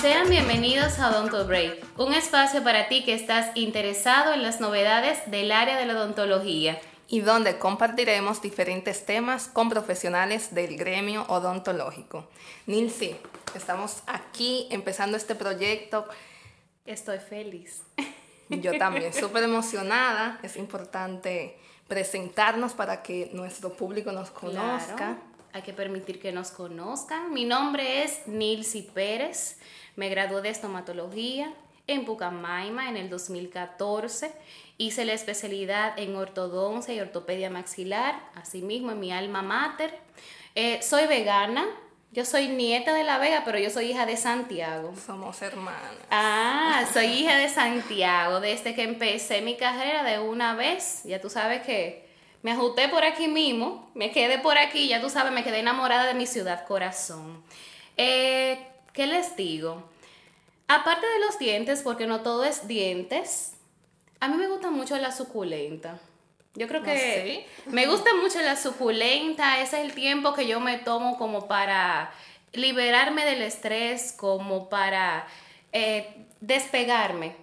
Sean bienvenidos a Odonto Break, un espacio para ti que estás interesado en las novedades del área de la odontología. Y donde compartiremos diferentes temas con profesionales del gremio odontológico. Nilsi, estamos aquí empezando este proyecto. Estoy feliz. Yo también, súper emocionada. Es importante presentarnos para que nuestro público nos conozca. Claro, hay que permitir que nos conozcan. Mi nombre es Nilsi Pérez. Me gradué de estomatología en Pucamaima en el 2014. Hice la especialidad en ortodoncia y ortopedia maxilar, asimismo en mi alma mater. Eh, soy vegana. Yo soy nieta de La Vega, pero yo soy hija de Santiago. Somos hermanos. Ah, soy hija de Santiago. Desde que empecé mi carrera de una vez, ya tú sabes que me ajusté por aquí mismo, me quedé por aquí, ya tú sabes, me quedé enamorada de mi ciudad corazón. Eh, ¿Qué les digo? Aparte de los dientes, porque no todo es dientes, a mí me gusta mucho la suculenta. Yo creo que me gusta mucho la suculenta, ese es el tiempo que yo me tomo como para liberarme del estrés, como para eh, despegarme.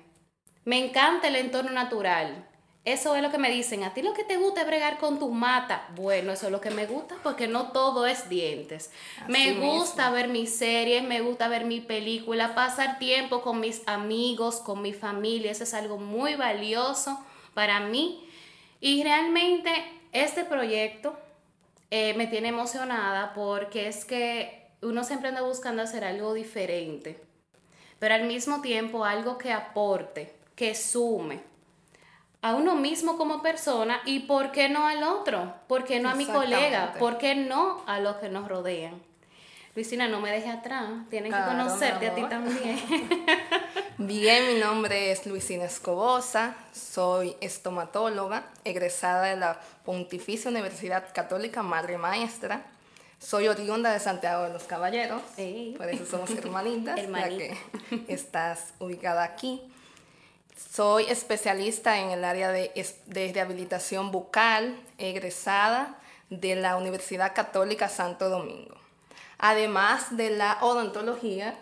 Me encanta el entorno natural. Eso es lo que me dicen. A ti lo que te gusta es bregar con tu mata. Bueno, eso es lo que me gusta porque no todo es dientes. me gusta ver mis series, me gusta ver mi película, pasar tiempo con mis amigos, con mi familia. Eso es algo muy valioso para mí. Y realmente este proyecto eh, me tiene emocionada porque es que uno siempre anda buscando hacer algo diferente, pero al mismo tiempo algo que aporte, que sume a uno mismo como persona y por qué no al otro, por qué no a mi colega, por qué no a los que nos rodean. Luisina, no me dejes atrás, tienen que Claro, conocerte a ti también. Bien, mi nombre es Luisina Escobosa, soy estomatóloga, egresada de la Pontificia Universidad Católica Madre Maestra. Soy oriunda de Santiago de los Caballeros, Ey. por eso somos hermanitas, ya que estás ubicada aquí. Soy especialista en el área de, de rehabilitación bucal, egresada de la Universidad Católica Santo Domingo. Además de la odontología,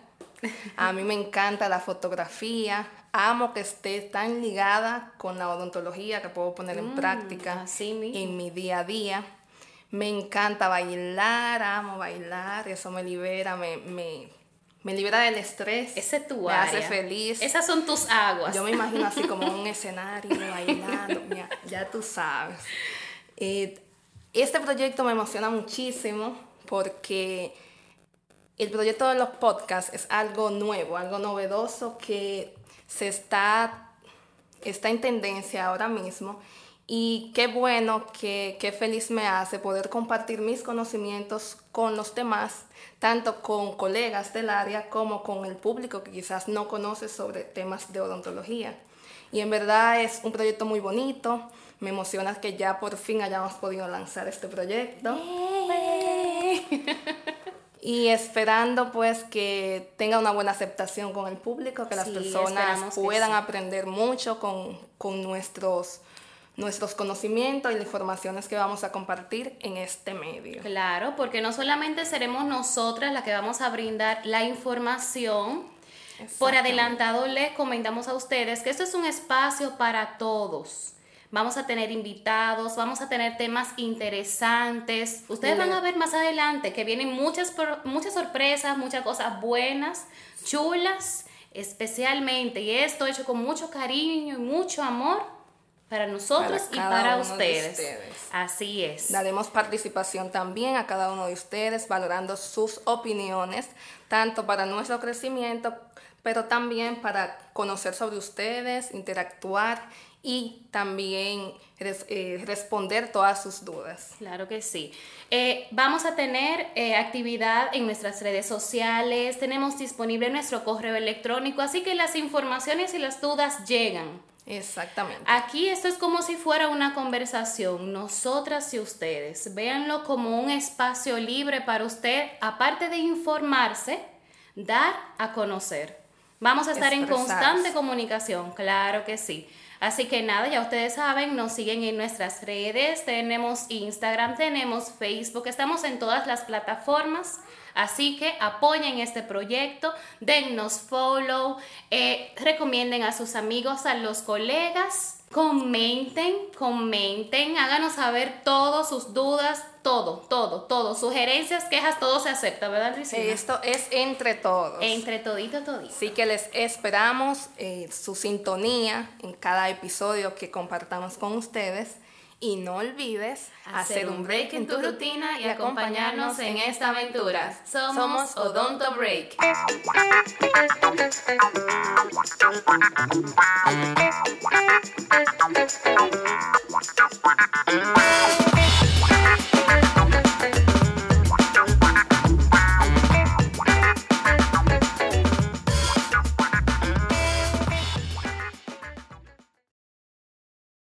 a mí me encanta la fotografía, amo que esté tan ligada con la odontología que puedo poner en práctica así mismo. en mi día a día. Me encanta bailar, amo bailar, eso me libera, me, me, me libera del estrés. Ese es tu me área. hace feliz. Esas son tus aguas. Yo me imagino así como un escenario bailando, ya, ya tú sabes. Eh, este proyecto me emociona muchísimo porque el proyecto de los podcasts es algo nuevo, algo novedoso que se está, está en tendencia ahora mismo. Y qué bueno, que, qué feliz me hace poder compartir mis conocimientos con los demás, tanto con colegas del área como con el público que quizás no conoce sobre temas de odontología. Y en verdad es un proyecto muy bonito. Me emociona que ya por fin hayamos podido lanzar este proyecto. Y esperando pues que tenga una buena aceptación con el público, que las Sí, personas puedan sí. aprender mucho con, con nuestros, nuestros conocimientos y las informaciones que vamos a compartir en este medio. Claro, porque no solamente seremos nosotras las que vamos a brindar la información, por adelantado les comentamos a ustedes que esto es un espacio para todos. Vamos a tener invitados, vamos a tener temas interesantes. Ustedes van a ver más adelante que vienen muchas, muchas sorpresas, muchas cosas buenas, chulas, especialmente. Y esto hecho con mucho cariño y mucho amor para nosotros Para y para ustedes. ustedes. Así es. Daremos participación también a cada uno de ustedes, valorando sus opiniones, tanto para nuestro crecimiento, pero también para conocer sobre ustedes, interactuar y también eh, responder todas sus dudas. Claro que sí. Eh, vamos a tener eh, actividad en nuestras redes sociales, tenemos disponible nuestro correo electrónico, así que las informaciones y las dudas llegan. Exactamente. Aquí esto es como si fuera una conversación, nosotras y ustedes. Véanlo como un espacio libre para usted, aparte de informarse, dar a conocer. Vamos a estar en constante comunicación, claro que sí. Así que nada, ya ustedes saben, nos siguen en nuestras redes, tenemos Instagram, tenemos Facebook, estamos en todas las plataformas. Así que apoyen este proyecto, dennos follow, eh, recomienden a sus amigos, a los colegas, comenten, comenten, háganos saber todas sus dudas, todo, todo, todo, sugerencias, quejas, todo se acepta, ¿verdad, Luisina? Esto es entre todos. Entre todito, todito. Así que les esperamos eh, su sintonía en cada episodio que compartamos con ustedes. Y no olvides hacer un break en tu rutina y acompañarnos en esta aventura. Somos Odonto Break.